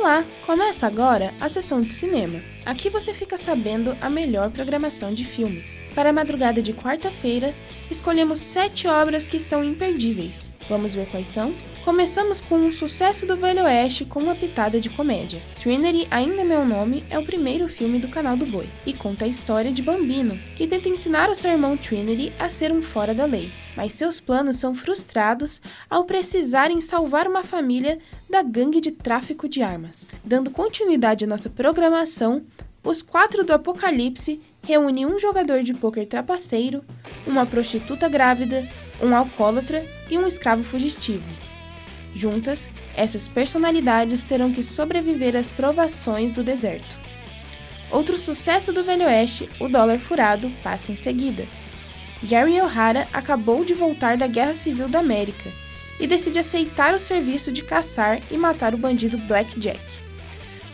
Olá! Começa agora a sessão de cinema. Aqui você fica sabendo a melhor programação de filmes. Para a madrugada de quarta-feira, escolhemos sete obras que estão imperdíveis. Vamos ver quais são? Começamos com um sucesso do Velho Oeste com uma pitada de comédia. Trinity Ainda Meu Nome é o primeiro filme do canal do Boi e conta a história de Bambino, que tenta ensinar o seu irmão Trinity a ser um fora da lei, mas seus planos são frustrados ao precisarem salvar uma família da gangue de tráfico de armas. Dando continuidade à nossa programação, os quatro do Apocalipse reúnem um jogador de pôquer trapaceiro, uma prostituta grávida, um alcoólatra e um escravo fugitivo. Juntas, essas personalidades terão que sobreviver às provações do deserto. Outro sucesso do Velho Oeste, o dólar furado, passa em seguida. Gary O'Hara acabou de voltar da Guerra Civil da América e decide aceitar o serviço de caçar e matar o bandido Black Jack.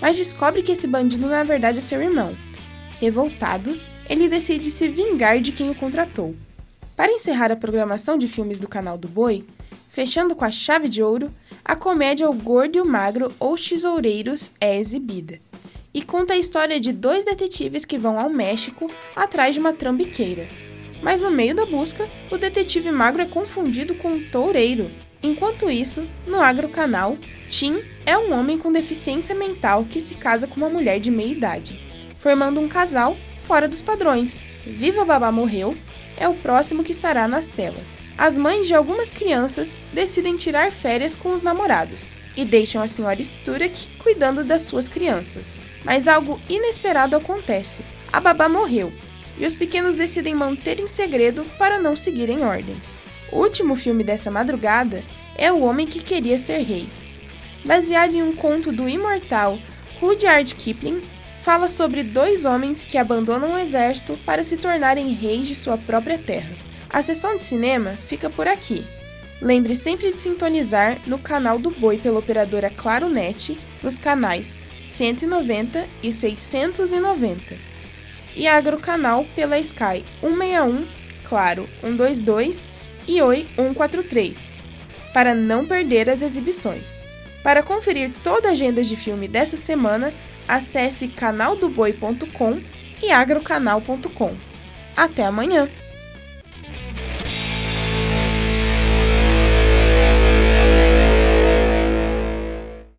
Mas descobre que esse bandido na verdade é seu irmão. Revoltado, ele decide se vingar de quem o contratou. Para encerrar a programação de filmes do canal do Boi, Fechando com a chave de ouro, a comédia O Gordo e o Magro ou Tesoureiros é exibida e conta a história de dois detetives que vão ao México atrás de uma trambiqueira. Mas no meio da busca, o detetive magro é confundido com um toureiro. Enquanto isso, no agrocanal, Tim é um homem com deficiência mental que se casa com uma mulher de meia idade, formando um casal fora dos padrões. Viva Babá Morreu é o próximo que estará nas telas. As mães de algumas crianças decidem tirar férias com os namorados e deixam a senhora Sturek cuidando das suas crianças. Mas algo inesperado acontece. A babá morreu e os pequenos decidem manter em segredo para não seguirem ordens. O último filme dessa madrugada é O Homem que Queria Ser Rei. Baseado em um conto do imortal Rudyard Kipling, fala sobre dois homens que abandonam o exército para se tornarem reis de sua própria terra. A sessão de cinema fica por aqui. Lembre sempre de sintonizar no canal do Boi pela operadora Claro Net, nos canais 190 e 690. E Agrocanal pela Sky 161, Claro 122 e Oi 143, para não perder as exibições. Para conferir toda a agenda de filme dessa semana, acesse canaldoboi.com e agrocanal.com. Até amanhã!